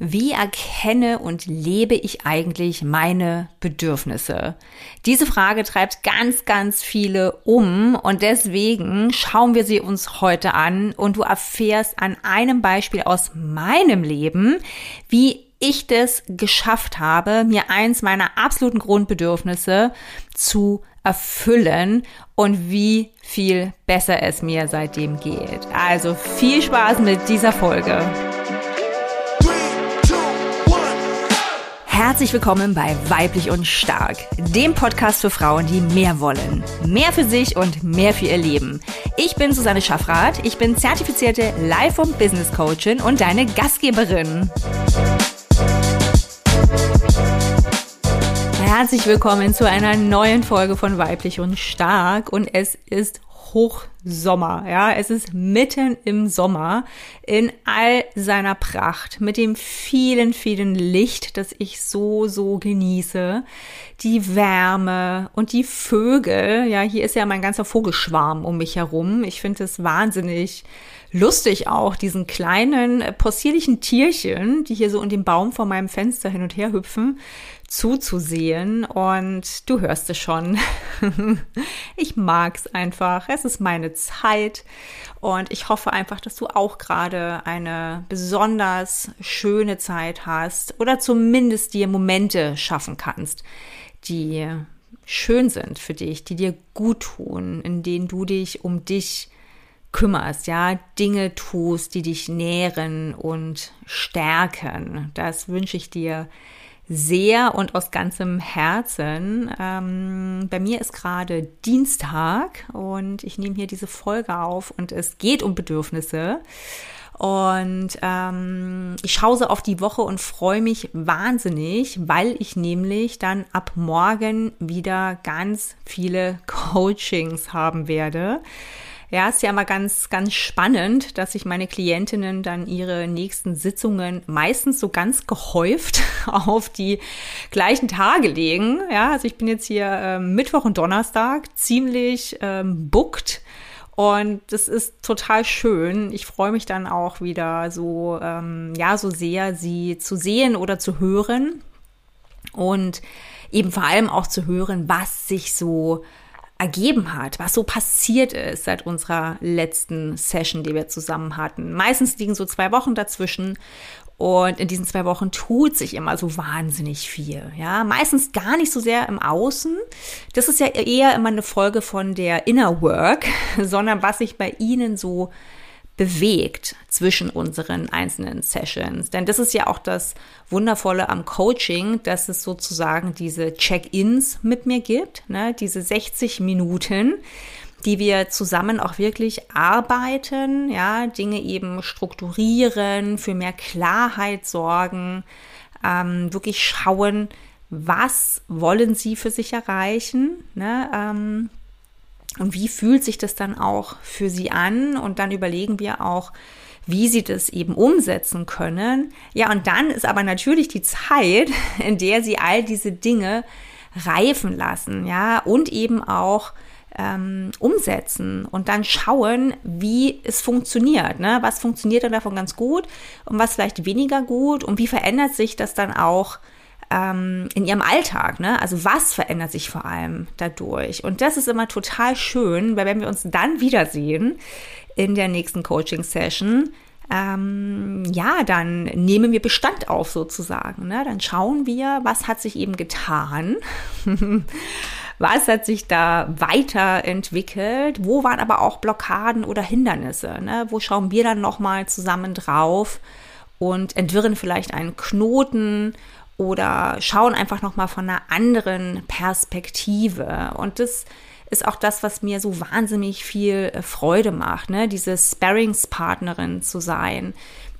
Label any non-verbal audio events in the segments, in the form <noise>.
Wie erkenne und lebe ich eigentlich meine Bedürfnisse? Diese Frage treibt ganz, ganz viele um und deswegen schauen wir sie uns heute an und du erfährst an einem Beispiel aus meinem Leben, wie ich das geschafft habe, mir eins meiner absoluten Grundbedürfnisse zu erfüllen und wie viel besser es mir seitdem geht. Also viel Spaß mit dieser Folge. Herzlich willkommen bei Weiblich und Stark, dem Podcast für Frauen, die mehr wollen. Mehr für sich und mehr für ihr Leben. Ich bin Susanne Schaffrath, ich bin zertifizierte Life- und Business Coachin und deine Gastgeberin. Herzlich willkommen zu einer neuen Folge von Weiblich und Stark und es ist Hochsommer, ja, es ist mitten im Sommer in all seiner Pracht mit dem vielen, vielen Licht, das ich so, so genieße, die Wärme und die Vögel, ja, hier ist ja mein ganzer Vogelschwarm um mich herum. Ich finde es wahnsinnig lustig auch, diesen kleinen possierlichen Tierchen, die hier so in dem Baum vor meinem Fenster hin und her hüpfen, zuzusehen und du hörst es schon. <laughs> ich mag's einfach. Es ist meine Zeit und ich hoffe einfach, dass du auch gerade eine besonders schöne Zeit hast oder zumindest dir Momente schaffen kannst, die schön sind für dich, die dir gut tun, in denen du dich um dich kümmerst, ja, Dinge tust, die dich nähren und stärken. Das wünsche ich dir sehr und aus ganzem Herzen. Ähm, bei mir ist gerade Dienstag und ich nehme hier diese Folge auf und es geht um Bedürfnisse. Und ähm, ich schaue auf die Woche und freue mich wahnsinnig, weil ich nämlich dann ab morgen wieder ganz viele <laughs> Coachings haben werde. Ja, ist ja immer ganz, ganz spannend, dass sich meine Klientinnen dann ihre nächsten Sitzungen meistens so ganz gehäuft <laughs> auf die gleichen Tage legen. Ja, also ich bin jetzt hier ähm, Mittwoch und Donnerstag ziemlich ähm, booked. Und das ist total schön. Ich freue mich dann auch wieder so, ähm, ja, so sehr, sie zu sehen oder zu hören. Und eben vor allem auch zu hören, was sich so ergeben hat, was so passiert ist seit unserer letzten Session, die wir zusammen hatten. Meistens liegen so zwei Wochen dazwischen und in diesen zwei Wochen tut sich immer so wahnsinnig viel. Ja, meistens gar nicht so sehr im Außen. Das ist ja eher immer eine Folge von der Inner Work, <laughs> sondern was sich bei Ihnen so bewegt zwischen unseren einzelnen Sessions. Denn das ist ja auch das Wundervolle am Coaching, dass es sozusagen diese Check-ins mit mir gibt, ne? diese 60 Minuten, die wir zusammen auch wirklich arbeiten, ja, Dinge eben strukturieren, für mehr Klarheit sorgen, ähm, wirklich schauen, was wollen sie für sich erreichen, ne? Ähm, und wie fühlt sich das dann auch für sie an? Und dann überlegen wir auch, wie sie das eben umsetzen können. Ja, und dann ist aber natürlich die Zeit, <laughs> in der sie all diese Dinge reifen lassen, ja, und eben auch ähm, umsetzen und dann schauen, wie es funktioniert. Ne? Was funktioniert dann davon ganz gut und was vielleicht weniger gut und wie verändert sich das dann auch ähm, in ihrem Alltag. Ne? Also was verändert sich vor allem dadurch? Und das ist immer total schön, weil wenn wir uns dann wiedersehen in der nächsten Coaching-Session, ähm, ja, dann nehmen wir Bestand auf sozusagen. Ne? Dann schauen wir, was hat sich eben getan. <laughs> was hat sich da weiterentwickelt? Wo waren aber auch Blockaden oder Hindernisse? Ne? Wo schauen wir dann nochmal zusammen drauf und entwirren vielleicht einen Knoten oder schauen einfach noch mal von einer anderen Perspektive. Und das ist auch das, was mir so wahnsinnig viel äh, Freude macht, ne? diese Sparringspartnerin zu sein,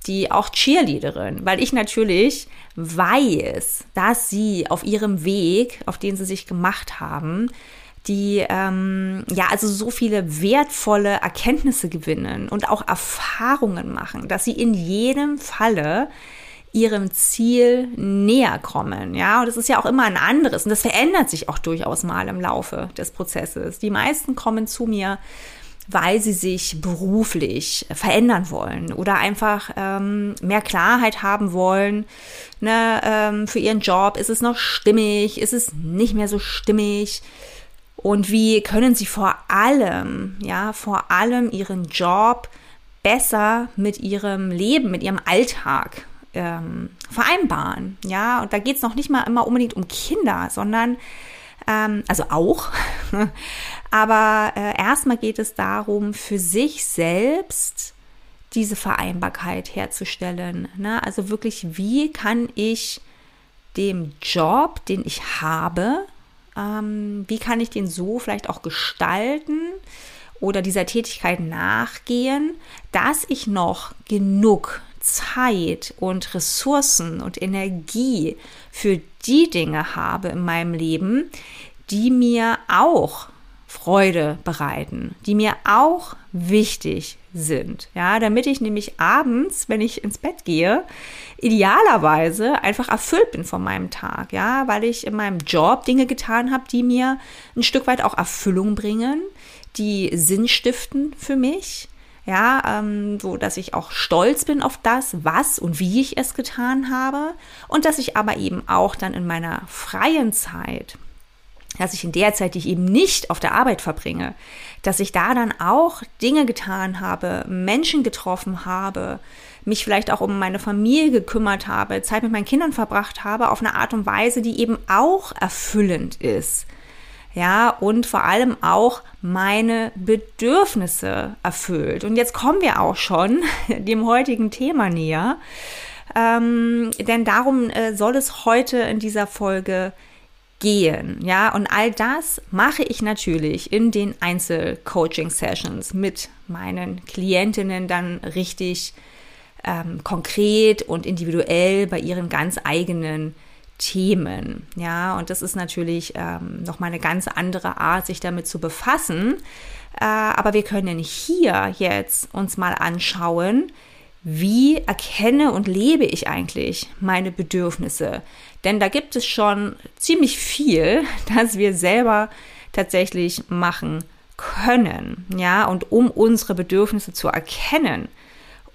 die auch Cheerleaderin, weil ich natürlich weiß, dass sie auf ihrem Weg, auf den sie sich gemacht haben, die ähm, ja also so viele wertvolle Erkenntnisse gewinnen und auch Erfahrungen machen, dass sie in jedem Falle ihrem Ziel näher kommen. Ja, und das ist ja auch immer ein anderes und das verändert sich auch durchaus mal im Laufe des Prozesses. Die meisten kommen zu mir, weil sie sich beruflich verändern wollen oder einfach ähm, mehr Klarheit haben wollen ne, ähm, für ihren Job. Ist es noch stimmig? Ist es nicht mehr so stimmig? Und wie können sie vor allem, ja, vor allem ihren Job besser mit ihrem Leben, mit ihrem Alltag ähm, vereinbaren? Ja, und da geht es noch nicht mal immer unbedingt um Kinder, sondern ähm, also auch. <laughs> Aber äh, erstmal geht es darum, für sich selbst diese Vereinbarkeit herzustellen. Ne? Also wirklich, wie kann ich dem Job, den ich habe, ähm, wie kann ich den so vielleicht auch gestalten oder dieser Tätigkeit nachgehen, dass ich noch genug Zeit und Ressourcen und Energie für die Dinge habe in meinem Leben, die mir auch Freude bereiten, die mir auch wichtig sind. Ja, damit ich nämlich abends, wenn ich ins Bett gehe, idealerweise einfach erfüllt bin von meinem Tag. Ja, weil ich in meinem Job Dinge getan habe, die mir ein Stück weit auch Erfüllung bringen, die Sinn stiften für mich ja, ähm, so dass ich auch stolz bin auf das, was und wie ich es getan habe. Und dass ich aber eben auch dann in meiner freien Zeit, dass ich in der Zeit, die ich eben nicht auf der Arbeit verbringe, dass ich da dann auch Dinge getan habe, Menschen getroffen habe, mich vielleicht auch um meine Familie gekümmert habe, Zeit mit meinen Kindern verbracht habe, auf eine Art und Weise, die eben auch erfüllend ist ja, und vor allem auch meine Bedürfnisse erfüllt. Und jetzt kommen wir auch schon <laughs> dem heutigen Thema näher, ähm, denn darum äh, soll es heute in dieser Folge gehen, ja, und all das mache ich natürlich in den Einzelcoaching-Sessions mit meinen Klientinnen dann richtig ähm, konkret und individuell bei ihren ganz eigenen Themen. Ja, und das ist natürlich ähm, nochmal eine ganz andere Art, sich damit zu befassen. Äh, aber wir können hier jetzt uns mal anschauen, wie erkenne und lebe ich eigentlich meine Bedürfnisse? Denn da gibt es schon ziemlich viel, <laughs> das wir selber tatsächlich machen können. Ja, und um unsere Bedürfnisse zu erkennen,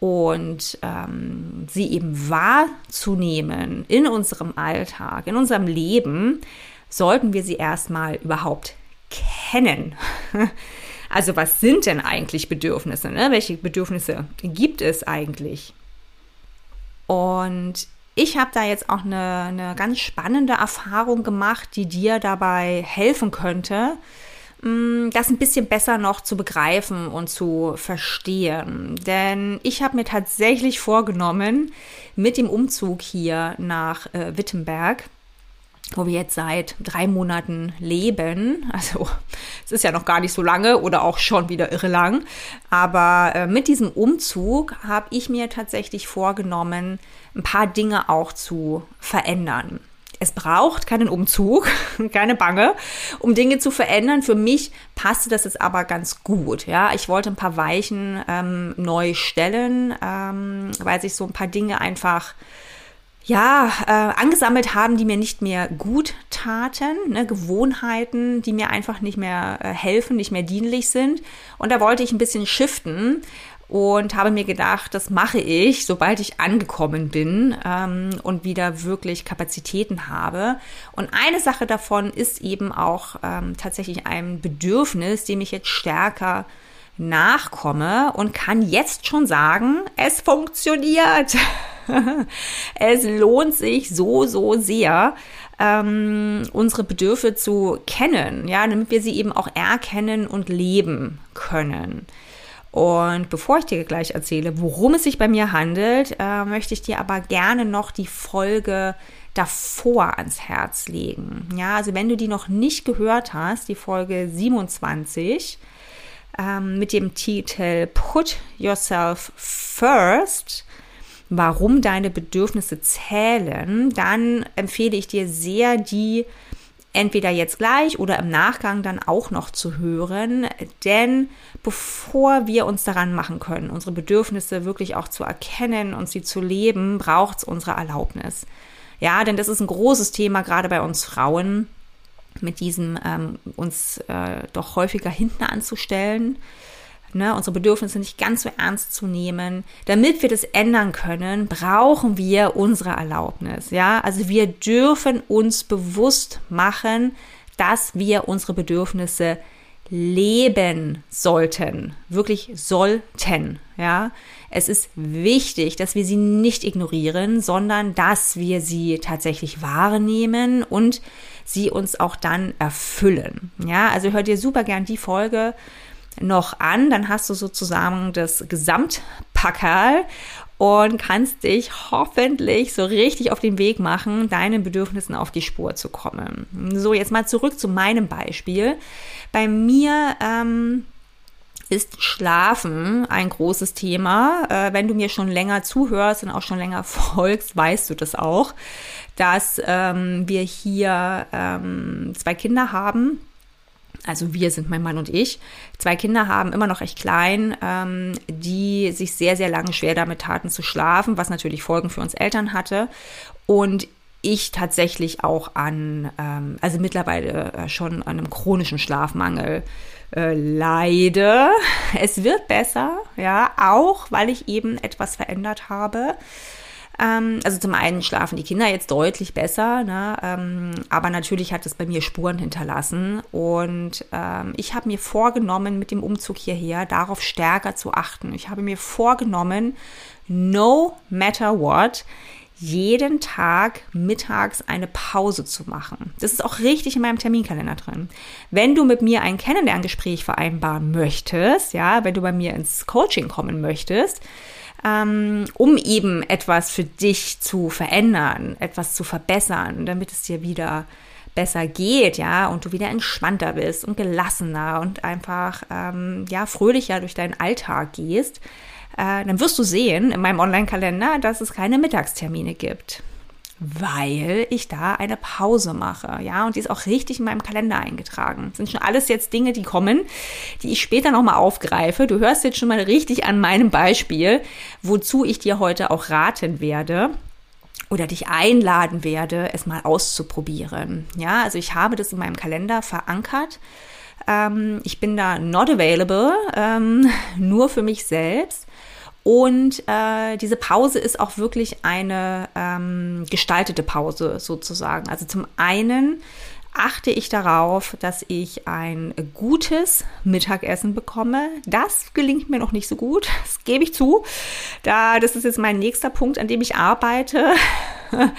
und ähm, sie eben wahrzunehmen in unserem Alltag, in unserem Leben, sollten wir sie erstmal überhaupt kennen. <laughs> Also was sind denn eigentlich Bedürfnisse? Ne? Welche Bedürfnisse gibt es eigentlich? Und ich habe da jetzt auch eine, eine ganz spannende Erfahrung gemacht, die dir dabei helfen könnte, das ein bisschen besser noch zu begreifen und zu verstehen. Denn ich habe mir tatsächlich vorgenommen, mit dem Umzug hier nach äh, Wittenberg, wo wir jetzt seit drei Monaten leben. <laughs> Also es ist ja noch gar nicht so lange oder auch schon wieder irre lang. Aber äh, mit diesem Umzug habe ich mir tatsächlich vorgenommen, ein paar Dinge auch zu verändern. Es braucht keinen Umzug, <laughs> keine Bange, um Dinge zu verändern. Für mich passte das jetzt aber ganz gut. Ja, ich wollte ein paar Weichen ähm, neu stellen, ähm, weil sich so ein paar Dinge einfach ja, äh, angesammelt haben, die mir nicht mehr gut taten, ne, Gewohnheiten, die mir einfach nicht mehr äh, helfen, nicht mehr dienlich sind. Und da wollte ich ein bisschen shiften und habe mir gedacht, das mache ich, sobald ich angekommen bin ähm, und wieder wirklich Kapazitäten habe. Und eine Sache davon ist eben auch ähm, tatsächlich ein Bedürfnis, dem ich jetzt stärker nachkomme und kann jetzt schon sagen, es funktioniert. <laughs> es lohnt sich so, so sehr, ähm, unsere Bedürfnisse zu kennen, ja, damit wir sie eben auch erkennen und leben können. Und bevor ich dir gleich erzähle, worum es sich bei mir handelt, äh, möchte ich dir aber gerne noch die Folge davor ans Herz legen. Ja, also wenn du die noch nicht gehört hast, die Folge 27 ähm, mit dem Titel Put Yourself First, warum deine Bedürfnisse zählen, dann empfehle ich dir sehr, die entweder jetzt gleich oder im Nachgang dann auch noch zu hören. Denn bevor wir uns daran machen können, unsere Bedürfnisse wirklich auch zu erkennen und sie zu leben, braucht es unsere Erlaubnis. Ja, denn das ist ein großes Thema, gerade bei uns Frauen, mit diesem ähm, uns äh, doch häufiger hinten anzustellen. Ne, unsere Bedürfnisse nicht ganz so ernst zu nehmen. Damit wir das ändern können, brauchen wir unsere Erlaubnis. Ja, also wir dürfen uns bewusst machen, dass wir unsere Bedürfnisse leben sollten, wirklich sollten, ja. Es ist wichtig, dass wir sie nicht ignorieren, sondern dass wir sie tatsächlich wahrnehmen und sie uns auch dann erfüllen. Ja, also hört dir super gern die Folge noch an, dann hast du sozusagen das Gesamtpackerl und kannst dich hoffentlich so richtig auf den Weg machen, deinen Bedürfnissen auf die Spur zu kommen. So, jetzt mal zurück zu meinem Beispiel. Bei mir ähm, ist Schlafen ein großes Thema. Äh, wenn du mir schon länger zuhörst und auch schon länger <laughs> folgst, weißt du das auch, dass ähm, wir hier ähm, zwei Kinder haben also wir sind mein Mann und ich, zwei Kinder haben, immer noch recht klein, ähm, die sich sehr, sehr lange schwer damit taten zu schlafen, was natürlich Folgen für uns Eltern hatte. Und ich tatsächlich auch an, ähm, also mittlerweile äh, schon an einem chronischen Schlafmangel äh, leide. Es wird besser, ja, auch weil ich eben etwas verändert habe. Ähm, also zum einen schlafen die Kinder jetzt deutlich besser, ne? ähm, aber natürlich hat es bei mir Spuren hinterlassen. Und ähm, ich habe mir vorgenommen, mit dem Umzug hierher darauf stärker zu achten. Ich habe mir vorgenommen, no matter what, jeden Tag mittags eine Pause zu machen. Das ist auch richtig in meinem Terminkalender drin. Wenn du mit mir ein Kennenlerngespräch vereinbaren möchtest, ja, wenn du bei mir ins Coaching kommen möchtest, ähm, um eben etwas für dich zu verändern, etwas zu verbessern, damit es dir wieder besser geht, ja, und du wieder entspannter bist und gelassener und einfach, ähm, ja, fröhlicher durch deinen Alltag gehst, äh, dann wirst du sehen in meinem Online-Kalender, dass es keine Mittagstermine gibt weil ich da eine Pause mache. Ja, und die ist auch richtig in meinem Kalender eingetragen. Das sind schon alles jetzt Dinge, die kommen, die ich später nochmal aufgreife. Du hörst jetzt schon mal richtig an meinem Beispiel, wozu ich dir heute auch raten werde oder dich einladen werde, es mal auszuprobieren. Ja, also ich habe das in meinem Kalender verankert. Ähm, ich bin da not available, ähm, <laughs> nur für mich selbst. Und äh, diese Pause ist auch wirklich eine ähm, gestaltete Pause sozusagen. Also zum einen achte ich darauf, dass ich ein gutes Mittagessen bekomme. Das gelingt mir noch nicht so gut, <laughs> das gebe ich zu. Da, das ist jetzt mein nächster Punkt, an dem ich arbeite. <laughs>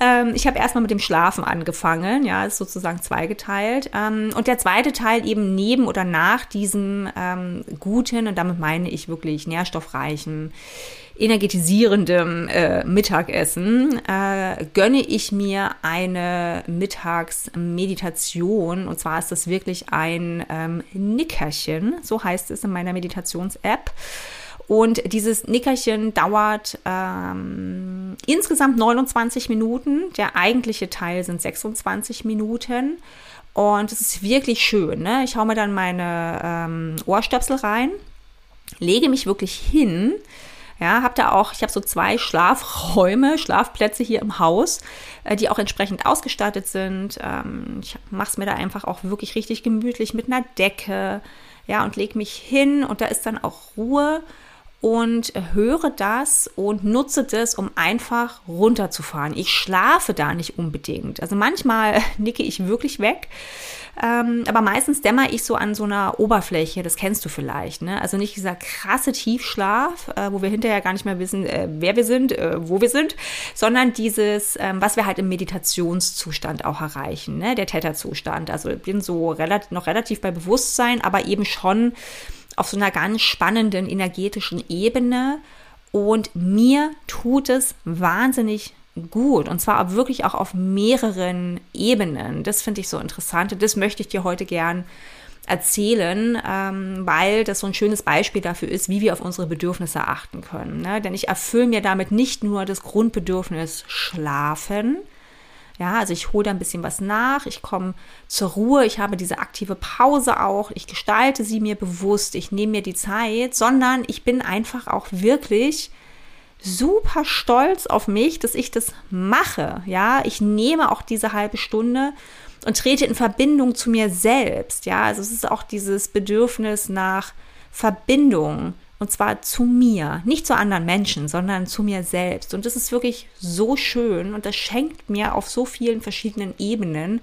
ähm, ich habe erstmal mit dem Schlafen angefangen, ja, ist sozusagen zweigeteilt. Ähm, und der zweite Teil eben neben oder nach diesem ähm, guten, und damit meine ich wirklich nährstoffreichen, energetisierendem äh, Mittagessen äh, gönne ich mir eine Mittagsmeditation. Und zwar ist das wirklich ein ähm, Nickerchen, so heißt es in meiner Meditations-App. Und dieses Nickerchen dauert ähm, insgesamt 29 Minuten. Der eigentliche Teil sind 26 Minuten. Und es ist wirklich schön. Ne? Ich hau mir dann meine ähm, Ohrstöpsel rein, lege mich wirklich hin ja, habe da auch, ich habe so zwei Schlafräume, <laughs> Schlafplätze hier im Haus, äh, die auch entsprechend ausgestattet sind. Ähm, ich mache es mir da einfach auch wirklich richtig gemütlich mit einer Decke, ja, und lege mich hin und da ist dann auch Ruhe und höre das und nutze das, um einfach runterzufahren. Ich schlafe da nicht unbedingt. Also manchmal <laughs> nicke ich wirklich weg. Ähm, aber meistens dämmer ich so an so einer Oberfläche, das kennst du vielleicht. Ne? Also nicht dieser krasse Tiefschlaf, äh, wo wir hinterher gar nicht mehr wissen, äh, wer wir sind, äh, wo wir sind, sondern dieses, ähm, was wir halt im Meditationszustand auch erreichen, ne? der Täterzustand. Also ich bin so relativ, noch relativ bei Bewusstsein, aber eben schon auf so einer ganz spannenden energetischen Ebene. Und mir tut es wahnsinnig gut und zwar wirklich auch auf mehreren Ebenen. Das finde ich so interessant und das möchte ich dir heute gern erzählen, ähm, weil das so ein schönes Beispiel dafür ist, wie wir auf unsere Bedürfnisse achten können. Ne? Denn ich erfülle mir damit nicht nur das Grundbedürfnis Schlafen, ja, also ich hole da ein bisschen was nach, ich komme zur Ruhe, ich habe diese aktive Pause auch, ich gestalte sie mir bewusst, ich nehme mir die Zeit, sondern ich bin einfach auch wirklich super stolz auf mich, dass ich das mache. Ja, ich nehme auch diese halbe Stunde und trete in Verbindung zu mir selbst. Ja, also es ist auch dieses Bedürfnis nach Verbindung. Und zwar zu mir, nicht zu anderen Menschen, sondern zu mir selbst. Und das ist wirklich so schön und das schenkt mir auf so vielen verschiedenen Ebenen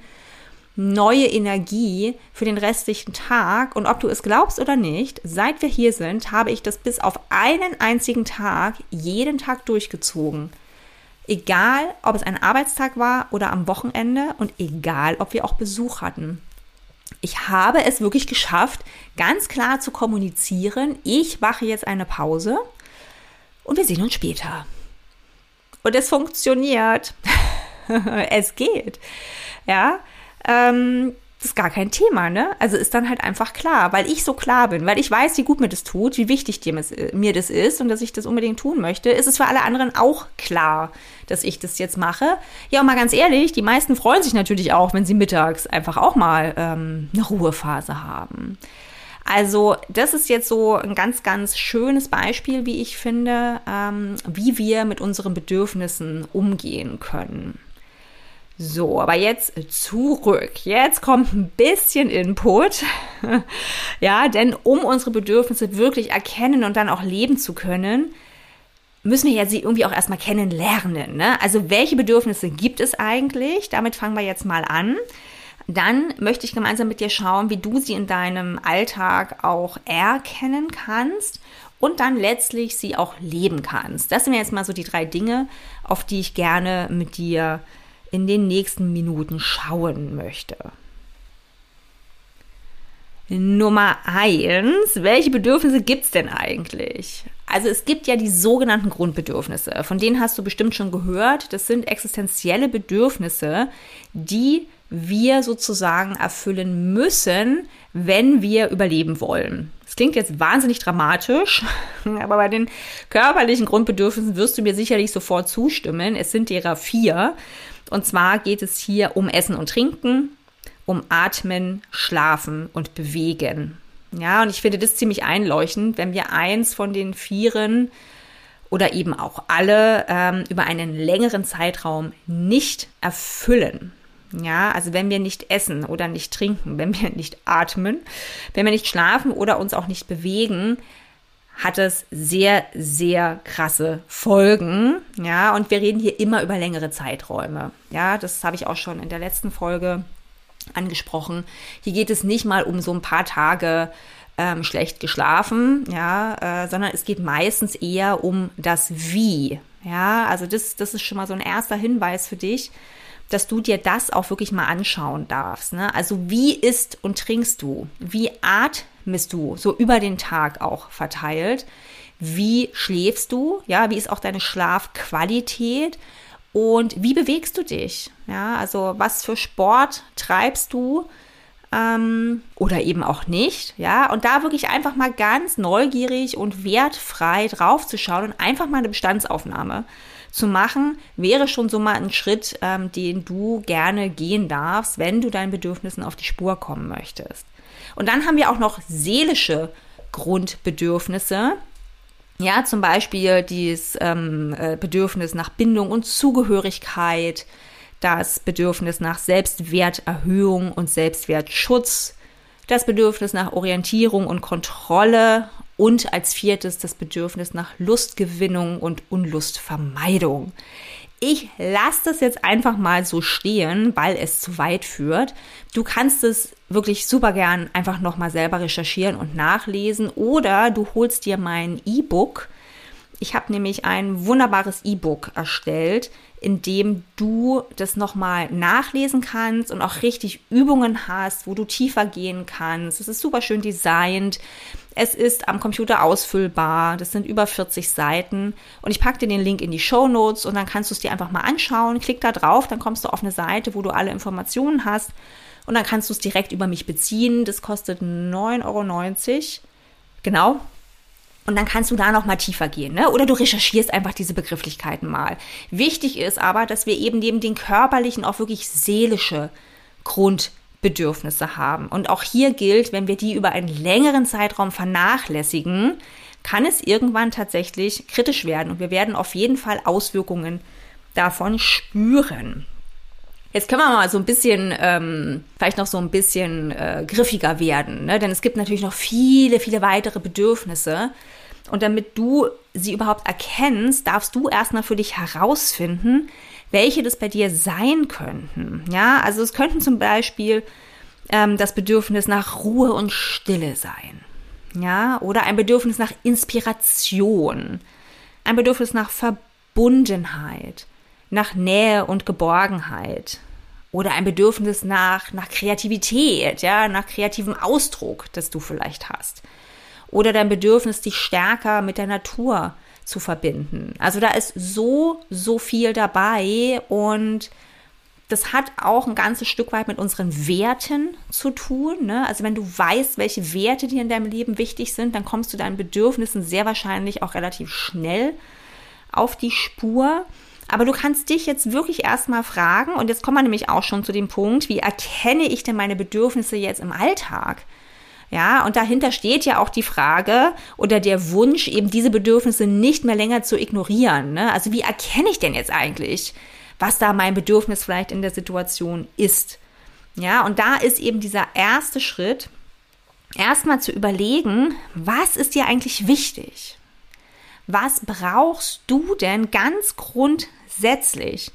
neue Energie für den restlichen Tag. Und ob du es glaubst oder nicht, seit wir hier sind, habe ich das bis auf einen einzigen Tag jeden Tag durchgezogen. Egal, ob es ein Arbeitstag war oder am Wochenende und egal, ob wir auch Besuch hatten. Ich habe es wirklich geschafft, ganz klar zu kommunizieren, ich mache jetzt eine Pause und wir sehen uns später. Und es funktioniert. <laughs> es geht. Ja, ähm, das ist gar kein Thema, ne? Also ist dann halt einfach klar, weil ich so klar bin, weil ich weiß, wie gut mir das tut, wie wichtig dir, mir das ist und dass ich das unbedingt tun möchte, ist es für alle anderen auch klar, dass ich das jetzt mache. Ja, und mal ganz ehrlich, die meisten freuen sich natürlich auch, wenn sie mittags einfach auch mal ähm, eine Ruhephase haben. Also das ist jetzt so ein ganz, ganz schönes Beispiel, wie ich finde, ähm, wie wir mit unseren Bedürfnissen umgehen können. So, aber jetzt zurück. Jetzt kommt ein bisschen Input. <laughs> ja, denn um unsere Bedürfnisse wirklich erkennen und dann auch leben zu können, müssen wir ja sie irgendwie auch erstmal kennenlernen. Ne? Also welche Bedürfnisse gibt es eigentlich? Damit fangen wir jetzt mal an. Dann möchte ich gemeinsam mit dir schauen, wie du sie in deinem Alltag auch erkennen kannst und dann letztlich sie auch leben kannst. Das sind jetzt mal so die drei Dinge, auf die ich gerne mit dir in den nächsten Minuten schauen möchte. Nummer eins, welche Bedürfnisse gibt es denn eigentlich? Also es gibt ja die sogenannten Grundbedürfnisse, von denen hast du bestimmt schon gehört. Das sind existenzielle Bedürfnisse, die wir sozusagen erfüllen müssen, wenn wir überleben wollen. Das klingt jetzt wahnsinnig dramatisch, <laughs> aber bei den körperlichen Grundbedürfnissen wirst du mir sicherlich sofort zustimmen. Es sind derer vier. Und zwar geht es hier um Essen und Trinken, um Atmen, Schlafen und Bewegen. Ja, und ich finde das ziemlich einleuchtend, wenn wir eins von den Vieren oder eben auch alle ähm, über einen längeren Zeitraum nicht erfüllen. Ja, also wenn wir nicht essen oder nicht trinken, wenn wir nicht atmen, wenn wir nicht schlafen oder uns auch nicht bewegen, hat es sehr, sehr krasse Folgen. Ja, und wir reden hier immer über längere Zeiträume. Ja, das habe ich auch schon in der letzten Folge angesprochen. Hier geht es nicht mal um so ein paar Tage ähm, schlecht geschlafen, ja, äh, sondern es geht meistens eher um das Wie. Ja, also das, das ist schon mal so ein erster Hinweis für dich, dass du dir das auch wirklich mal anschauen darfst. Ne? Also wie isst und trinkst du? Wie atmest du? So über den Tag auch verteilt. Wie schläfst du? Ja, wie ist auch deine Schlafqualität? Und wie bewegst du dich? Ja, also was für Sport treibst du? Ähm, oder eben auch nicht, ja, und da wirklich einfach mal ganz neugierig und wertfrei drauf zu schauen und einfach mal eine Bestandsaufnahme zu machen, wäre schon so mal ein Schritt, ähm, den du gerne gehen darfst, wenn du deinen Bedürfnissen auf die Spur kommen möchtest. Und dann haben wir auch noch seelische Grundbedürfnisse. Ja, zum Beispiel dieses ähm, äh, Bedürfnis nach Bindung und Zugehörigkeit, das Bedürfnis nach Selbstwerterhöhung und Selbstwertschutz, das Bedürfnis nach Orientierung und Kontrolle und als viertes das Bedürfnis nach Lustgewinnung und Unlustvermeidung. Ich lasse das jetzt einfach mal so stehen, weil es zu weit führt. Du kannst es wirklich super gern einfach nochmal selber recherchieren und nachlesen oder du holst dir mein E-Book. Ich habe nämlich ein wunderbares E-Book erstellt, in dem du das nochmal nachlesen kannst und auch richtig Übungen hast, wo du tiefer gehen kannst. Es ist super schön designt. Es ist am Computer ausfüllbar. Das sind über 40 Seiten. Und ich packe dir den Link in die Show Notes und dann kannst du es dir einfach mal anschauen. Klick da drauf, dann kommst du auf eine Seite, wo du alle Informationen hast. Und dann kannst du es direkt über mich beziehen. Das kostet 9,90 Euro. Genau, und dann kannst du da noch mal tiefer gehen, ne? Oder du recherchierst einfach diese Begrifflichkeiten mal. Wichtig ist aber, dass wir eben neben den körperlichen auch wirklich seelische Grundbedürfnisse haben. Und auch hier gilt, wenn wir die über einen längeren Zeitraum vernachlässigen, kann es irgendwann tatsächlich kritisch werden und wir werden auf jeden Fall Auswirkungen davon spüren. Jetzt können wir mal so ein bisschen, ähm, vielleicht noch so ein bisschen äh, griffiger werden, ne? denn es gibt natürlich noch viele, viele weitere Bedürfnisse. Und damit du sie überhaupt erkennst, darfst du erstmal für dich herausfinden, welche das bei dir sein könnten. Ja, also es könnten zum Beispiel ähm, das Bedürfnis nach Ruhe und Stille sein. Ja, oder ein Bedürfnis nach Inspiration, ein Bedürfnis nach Verbundenheit, nach Nähe und Geborgenheit oder ein Bedürfnis nach, nach Kreativität, ja, nach kreativem Ausdruck, das du vielleicht hast. Oder dein Bedürfnis, dich stärker mit der Natur zu verbinden. Also da ist so, so viel dabei und das hat auch ein ganzes Stück weit mit unseren Werten zu tun. Ne? Also wenn du weißt, welche Werte dir in deinem Leben wichtig sind, dann kommst du deinen Bedürfnissen sehr wahrscheinlich auch relativ schnell auf die Spur. Aber du kannst dich jetzt wirklich erstmal fragen, und jetzt kommen wir nämlich auch schon zu dem Punkt, wie erkenne ich denn meine Bedürfnisse jetzt im Alltag? Ja, und dahinter steht ja auch die Frage oder der Wunsch, eben diese Bedürfnisse nicht mehr länger zu ignorieren. Ne? Also wie erkenne ich denn jetzt eigentlich, was da mein Bedürfnis vielleicht in der Situation ist? Ja, und da ist eben dieser erste Schritt, erstmal zu überlegen, was ist dir eigentlich wichtig? Was brauchst du denn ganz grundsätzlich?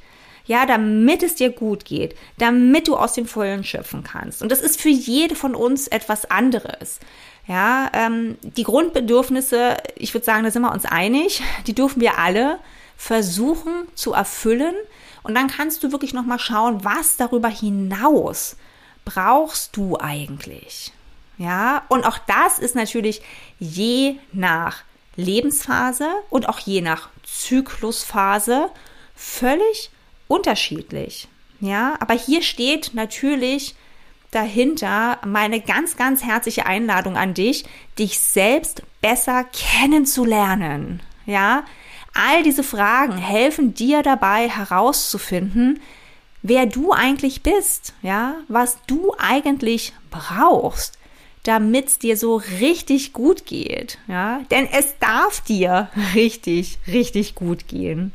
Ja, damit es dir gut geht, damit du aus dem Vollen schöpfen kannst. Und das ist für jede von uns etwas anderes. Ja, ähm, die Grundbedürfnisse, ich würde sagen, da sind wir uns einig, die dürfen wir alle versuchen zu erfüllen. Und dann kannst du wirklich nochmal schauen, was darüber hinaus brauchst du eigentlich. Ja, und auch das ist natürlich je nach Lebensphase und auch je nach Zyklusphase völlig unterschiedlich. Ja, aber hier steht natürlich dahinter meine ganz, ganz herzliche Einladung an dich, dich selbst besser kennenzulernen. Ja, all diese Fragen helfen dir dabei herauszufinden, wer du eigentlich bist, ja, was du eigentlich brauchst, damit es dir so richtig gut geht, ja, denn es darf dir <laughs> richtig, richtig gut gehen.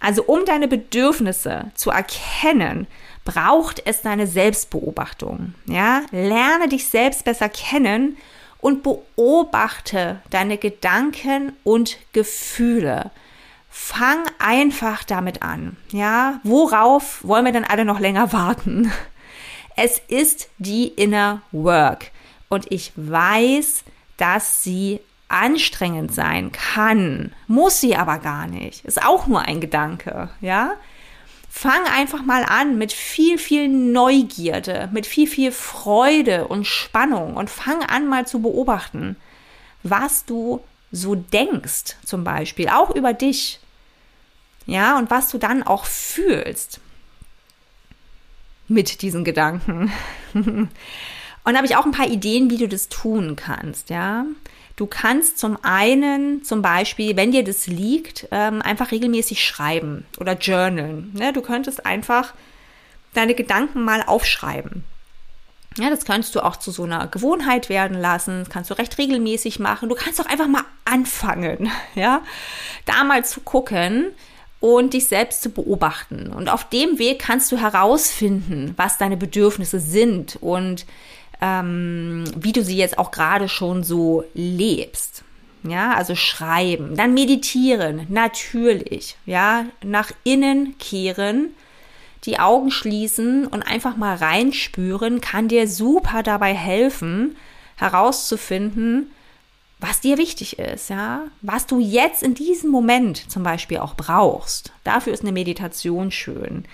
Also um deine Bedürfnisse zu erkennen, braucht es deine Selbstbeobachtung. Ja, lerne dich selbst besser kennen und beobachte deine Gedanken und Gefühle. Fang einfach damit an. Ja, worauf wollen wir denn alle noch länger warten? Es ist die Inner Work und ich weiß, dass sie anstrengend sein kann, muss sie aber gar nicht. Ist auch nur ein Gedanke, ja? Fang einfach mal an mit viel, viel Neugierde, mit viel, viel Freude und Spannung und fang an mal zu beobachten, was du so denkst, zum Beispiel, auch über dich. Ja, und was du dann auch fühlst mit diesen Gedanken. <laughs> und da habe ich auch ein paar Ideen, wie du das tun kannst, ja. Du kannst zum einen, zum Beispiel, wenn dir das liegt, ähm, einfach regelmäßig schreiben oder journalen. Ne? Du könntest einfach deine Gedanken mal aufschreiben. Ja, das kannst du auch zu so einer Gewohnheit werden lassen. Das kannst du recht regelmäßig machen. Du kannst auch einfach mal anfangen, <laughs> ja, da mal zu gucken und dich selbst zu beobachten. Und auf dem Weg kannst du herausfinden, was deine Bedürfnisse sind und ähm, wie du sie jetzt auch gerade schon so lebst. Ja, also schreiben, dann meditieren, natürlich, ja, nach innen kehren, die Augen schließen und einfach mal reinspüren, kann dir super dabei helfen, herauszufinden, was dir wichtig ist, ja, was du jetzt in diesem Moment zum Beispiel auch brauchst. Dafür ist eine Meditation schön.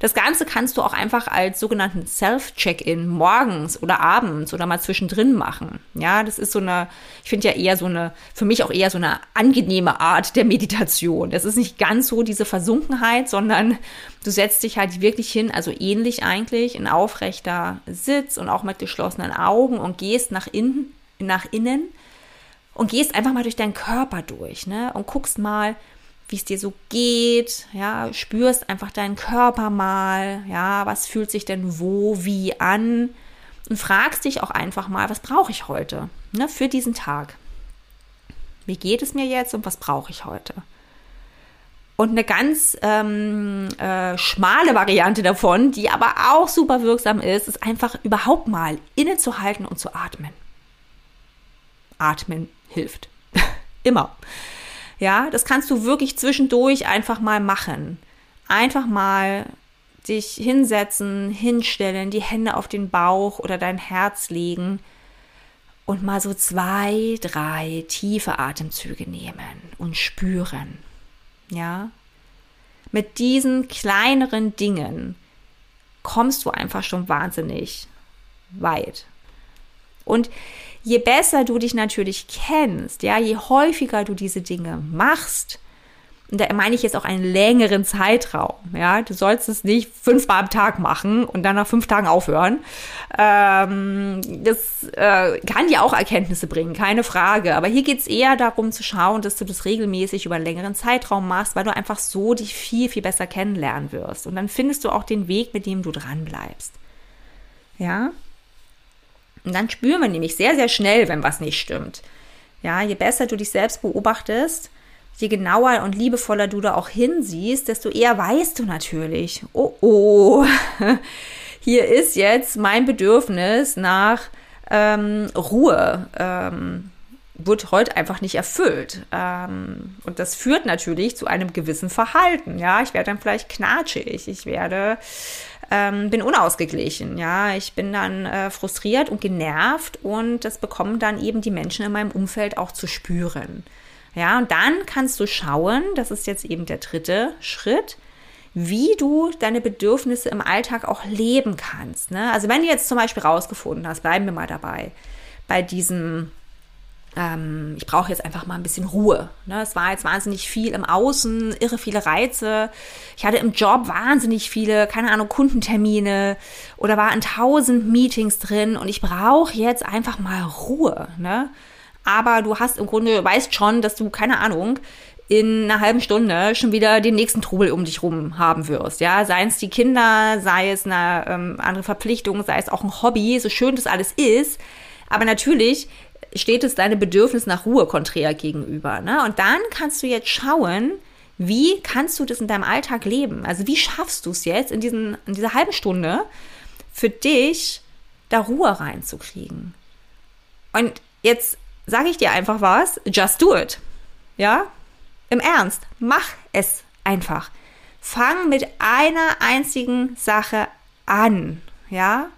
Das Ganze kannst du auch einfach als sogenannten Self-Check-In morgens oder abends oder mal zwischendrin machen. Ja, das ist so eine, ich finde ja eher so eine, für mich auch eher so eine angenehme Art der Meditation. Das ist nicht ganz so diese Versunkenheit, sondern du setzt dich halt wirklich hin, also ähnlich eigentlich, in aufrechter Sitz und auch mit geschlossenen Augen und gehst nach innen, nach innen und gehst einfach mal durch deinen Körper durch, ne? Und guckst mal, wie es dir so geht, ja, spürst einfach deinen Körper mal, ja, was fühlt sich denn wo, wie an und fragst dich auch einfach mal, was brauche ich heute, ne, für diesen Tag? Wie geht es mir jetzt und was brauche ich heute? Und eine ganz ähm, äh, schmale Variante davon, die aber auch super wirksam ist, ist einfach überhaupt mal innezuhalten und zu atmen. Atmen hilft. <laughs> Immer. Ja, das kannst du wirklich zwischendurch einfach mal machen. Einfach mal dich hinsetzen, hinstellen, die Hände auf den Bauch oder dein Herz legen und mal so zwei, drei tiefe Atemzüge nehmen und spüren. Ja? Mit diesen kleineren Dingen kommst du einfach schon wahnsinnig weit. Und je besser du dich natürlich kennst, ja, je häufiger du diese Dinge machst, und da meine ich jetzt auch einen längeren Zeitraum. Ja, du sollst es nicht fünfmal am Tag machen und dann nach fünf Tagen aufhören. Ähm, das äh, kann dir auch Erkenntnisse bringen, keine Frage. Aber hier geht es eher darum zu schauen, dass du das regelmäßig über einen längeren Zeitraum machst, weil du einfach so dich viel, viel besser kennenlernen wirst. Und dann findest du auch den Weg, mit dem du dran bleibst. Ja? Und dann spüren wir nämlich sehr, sehr schnell, wenn was nicht stimmt. Ja, je besser du dich selbst beobachtest, je genauer und liebevoller du da auch hinsiehst, desto eher weißt du natürlich, oh oh, <laughs> hier ist jetzt mein Bedürfnis nach ähm, Ruhe. Ähm, wird heute einfach nicht erfüllt. Ähm, und das führt natürlich zu einem gewissen Verhalten. Ja, ich werde dann vielleicht knatschig, ich werde, ähm, bin unausgeglichen. Ja, ich bin dann äh, frustriert und genervt und das bekommen dann eben die Menschen in meinem Umfeld auch zu spüren. Ja, und dann kannst du schauen, das ist jetzt eben der dritte Schritt, wie du deine Bedürfnisse im Alltag auch leben kannst. Ne? Also wenn du jetzt zum Beispiel rausgefunden hast, bleiben wir mal dabei, bei diesem, ähm, ich brauche jetzt einfach mal ein bisschen Ruhe. Ne? Es war jetzt wahnsinnig viel im Außen, irre viele Reize. Ich hatte im Job wahnsinnig viele, keine Ahnung, Kundentermine oder war in tausend Meetings drin und ich brauche jetzt einfach mal Ruhe. Ne? aber du hast im Grunde, weißt schon, dass du, keine Ahnung, in einer halben Stunde schon wieder den nächsten Trubel um dich rum haben wirst. Ja, seien es die Kinder, sei es eine ähm, andere Verpflichtung, sei es auch ein Hobby, so schön das alles ist. Aber natürlich steht es deinem Bedürfnis nach Ruhe konträr gegenüber. Ne? Und dann kannst du jetzt schauen, wie kannst du das in deinem Alltag leben? Also wie schaffst du es jetzt in, diesen, in dieser halben Stunde für dich, da Ruhe reinzukriegen? Und jetzt sage ich dir einfach was, just do it. Ja? Im Ernst, mach es einfach. Fang mit einer einzigen Sache an, ja?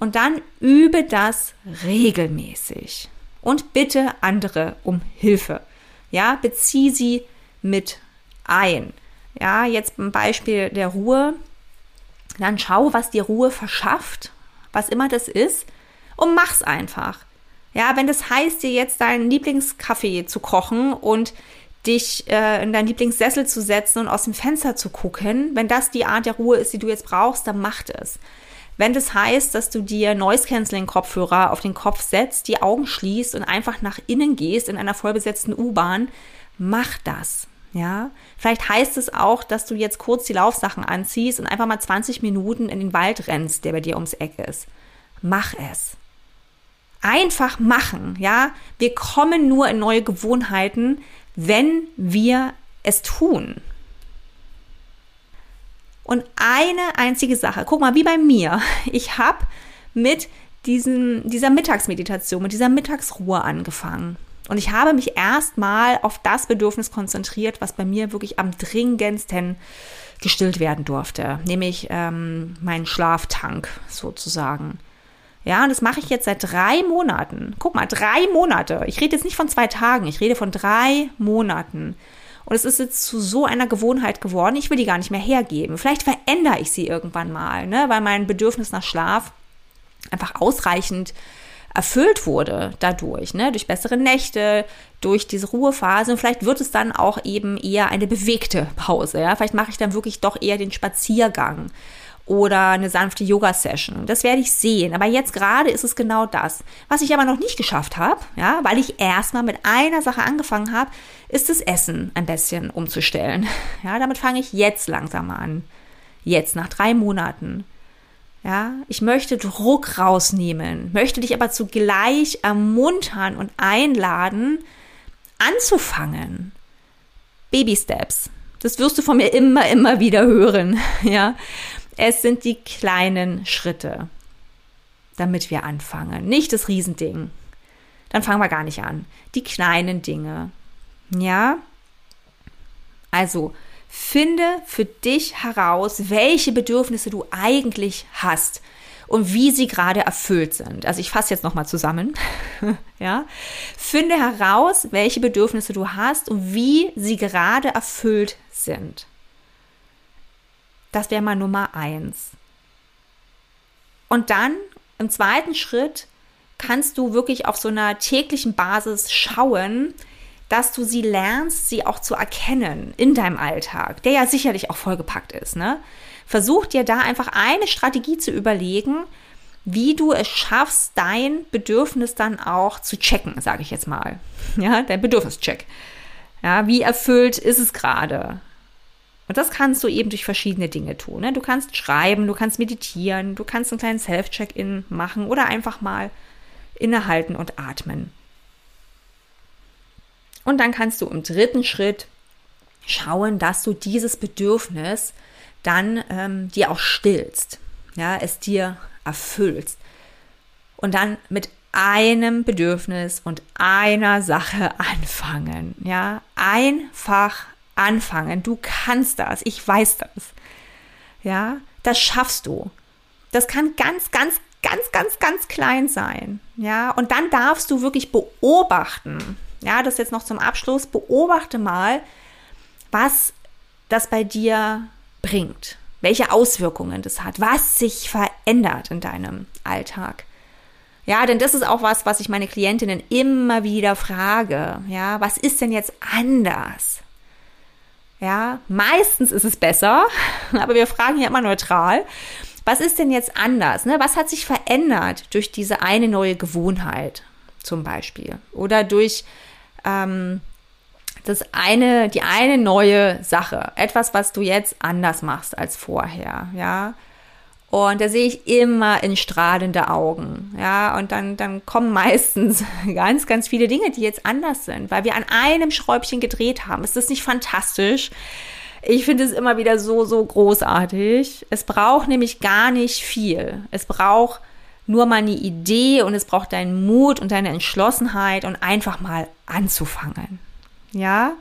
Und dann übe das regelmäßig. Und bitte andere um Hilfe. Ja, bezieh sie mit ein. Ja, jetzt ein Beispiel der Ruhe. Dann schau, was dir Ruhe verschafft, was immer das ist, und mach's einfach. Ja, wenn das heißt, dir jetzt deinen Lieblingskaffee zu kochen und dich äh, in deinen Lieblingssessel zu setzen und aus dem Fenster zu gucken, wenn das die Art der Ruhe ist, die du jetzt brauchst, dann mach es. Wenn das heißt, dass du dir Noise Cancelling Kopfhörer auf den Kopf setzt, die Augen schließt und einfach nach innen gehst in einer vollbesetzten U-Bahn, mach das. Ja, vielleicht heißt es auch, dass du jetzt kurz die Laufsachen anziehst und einfach mal 20 Minuten in den Wald rennst, der bei dir ums Eck ist. Mach es einfach machen, ja. Wir kommen nur in neue Gewohnheiten, wenn wir es tun. Und eine einzige Sache, guck mal, wie bei mir. Ich habe mit diesen, dieser Mittagsmeditation, mit dieser Mittagsruhe angefangen. Und ich habe mich erstmal auf das Bedürfnis konzentriert, was bei mir wirklich am dringendsten gestillt werden durfte, nämlich ähm, mein Schlaftank sozusagen. Ja, und das mache ich jetzt seit drei Monaten. Guck mal, drei Monate. Ich rede jetzt nicht von zwei Tagen, ich rede von drei Monaten. Und es ist jetzt zu so einer Gewohnheit geworden, ich will die gar nicht mehr hergeben. Vielleicht verändere ich sie irgendwann mal, ne, weil mein Bedürfnis nach Schlaf einfach ausreichend erfüllt wurde dadurch, ne, durch bessere Nächte, durch diese Ruhephase. Und vielleicht wird es dann auch eben eher eine bewegte Pause, ja, vielleicht mache ich dann wirklich doch eher den Spaziergang oder eine sanfte Yoga-Session. Das werde ich sehen. Aber jetzt gerade ist es genau das. Was ich aber noch nicht geschafft habe, ja, weil ich erstmal mit einer Sache angefangen habe, ist das Essen ein bisschen umzustellen. <laughs> Ja, damit fange ich jetzt langsam an. Jetzt, nach drei Monaten. Ja, ich möchte Druck rausnehmen, möchte dich aber zugleich ermuntern und einladen, anzufangen. Baby Steps. Das wirst du von mir immer, immer wieder hören. <laughs> Ja, es sind die kleinen Schritte, damit wir anfangen. Nicht das Riesending. Dann fangen wir gar nicht an. Die kleinen Dinge. Ja? Also, finde für dich heraus, welche Bedürfnisse du eigentlich hast und wie sie gerade erfüllt sind. Also ich fasse jetzt nochmal zusammen. <laughs> ja. Finde heraus, welche Bedürfnisse du hast und wie sie gerade erfüllt sind. Das wäre mal Nummer eins. Und dann im zweiten Schritt kannst du wirklich auf so einer täglichen Basis schauen, dass du sie lernst, sie auch zu erkennen in deinem Alltag, der ja sicherlich auch vollgepackt ist. Ne? Versuch dir da einfach eine Strategie zu überlegen, wie du es schaffst, dein Bedürfnis dann auch zu checken, sage ich jetzt mal. Ja, dein Bedürfnischeck. Ja, wie erfüllt ist es gerade? Und das kannst du eben durch verschiedene Dinge tun. Ne? Du kannst schreiben, du kannst meditieren, du kannst einen kleinen Self-Check-In machen oder einfach mal innehalten und atmen. Und dann kannst du im dritten Schritt schauen, dass du dieses Bedürfnis dann ähm, dir auch stillst, ja, es dir erfüllst und dann mit einem Bedürfnis und einer Sache <laughs> anfangen, ja, einfach anfangen. Du kannst das, ich weiß das, ja, das schaffst du. Das kann ganz, ganz, ganz, ganz, ganz klein sein, ja, und dann darfst du wirklich beobachten, ja, das jetzt noch zum Abschluss, beobachte mal, was das bei dir bringt, welche Auswirkungen das hat, was sich verändert in deinem Alltag. Ja, denn das ist auch was, was ich meine Klientinnen immer wieder frage. Ja, was ist denn jetzt anders? Ja, meistens ist es besser, <laughs> aber wir fragen ja immer neutral. Was ist denn jetzt anders? Ne? Was hat sich verändert durch diese eine neue Gewohnheit zum Beispiel? Oder durch ähm, das eine, die eine neue Sache, etwas, was du jetzt anders machst als vorher, ja. Und da sehe ich immer in strahlende Augen, ja. Und dann, dann kommen <laughs> meistens ganz, ganz viele Dinge, die jetzt anders sind, weil wir an einem Schräubchen gedreht haben. Ist das nicht fantastisch? Ich finde es immer wieder so, so großartig. Es braucht nämlich gar nicht viel. Es braucht nur mal eine Idee und es braucht deinen Mut und deine Entschlossenheit und einfach mal anzufangen. Ja,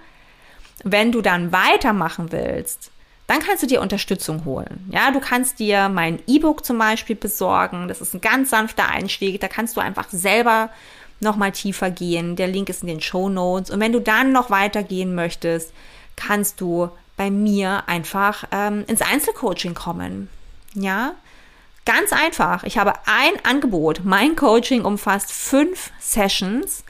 wenn du dann weitermachen willst, dann kannst du dir Unterstützung holen. Ja, du kannst dir mein E-Book zum Beispiel besorgen. Das ist ein ganz sanfter Einstieg. Da kannst du einfach selber noch mal tiefer gehen. Der Link ist in den Show Notes. Und wenn du dann noch weitergehen möchtest, kannst du bei mir einfach ähm, ins Einzelcoaching kommen. Ja, ganz einfach. Ich habe ein Angebot. Mein Coaching umfasst fünf Sessions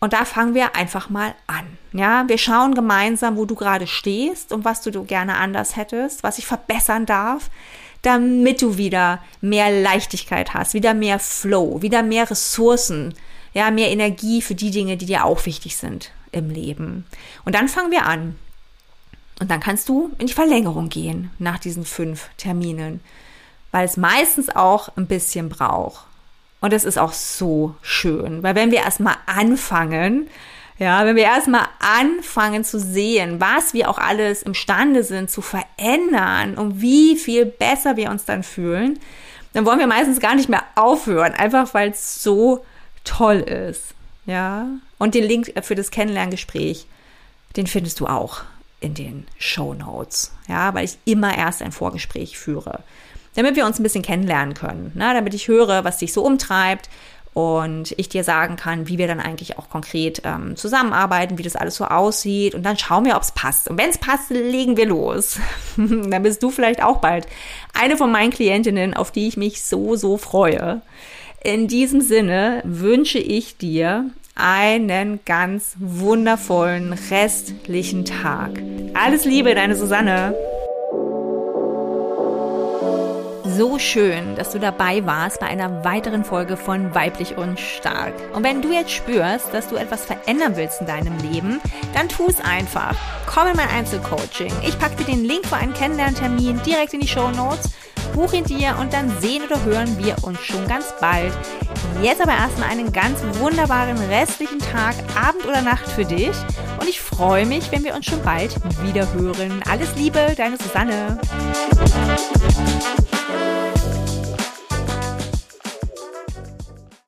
und da fangen wir einfach mal an. Ja, wir schauen gemeinsam, wo du gerade stehst und was du gerne anders hättest, was ich verbessern darf, damit du wieder mehr Leichtigkeit hast, wieder mehr Flow, wieder mehr Ressourcen, ja, mehr Energie für die Dinge, die dir auch wichtig sind im Leben. Und dann fangen wir an. Und dann kannst du in die Verlängerung gehen nach diesen fünf Terminen, weil es meistens auch ein bisschen braucht. Und das ist auch so schön, weil wenn wir erstmal anfangen, ja, wenn wir erstmal anfangen zu sehen, was wir auch alles imstande sind zu verändern und wie viel besser wir uns dann fühlen, dann wollen wir meistens gar nicht mehr aufhören, einfach weil es so toll ist. Ja, und den Link für das Kennenlerngespräch, den findest du auch in den Show Notes. Ja, weil ich immer erst ein Vorgespräch führe damit wir uns ein bisschen kennenlernen können, ne? damit ich höre, was dich so umtreibt und ich dir sagen kann, wie wir dann eigentlich auch konkret ähm, zusammenarbeiten, wie das alles so aussieht und dann schauen wir, ob es passt. Und wenn es passt, legen wir los. <laughs> dann bist du vielleicht auch bald eine von meinen Klientinnen, auf die ich mich so, so freue. In diesem Sinne wünsche ich dir einen ganz wundervollen restlichen Tag. Alles Liebe, deine Susanne so schön, dass du dabei warst bei einer weiteren Folge von Weiblich und Stark. Und wenn du jetzt spürst, dass du etwas verändern willst in deinem Leben, dann tu es einfach. Komm in mein Einzelcoaching. Ich packe dir den Link für einen Kennenlerntermin direkt in die Show Notes. Buch ihn dir und dann sehen oder hören wir uns schon ganz bald. Jetzt aber erstmal einen ganz wunderbaren restlichen Tag, Abend oder Nacht für dich. Und Und ich freue mich, wenn wir uns schon bald wieder hören. Alles Liebe, deine Susanne.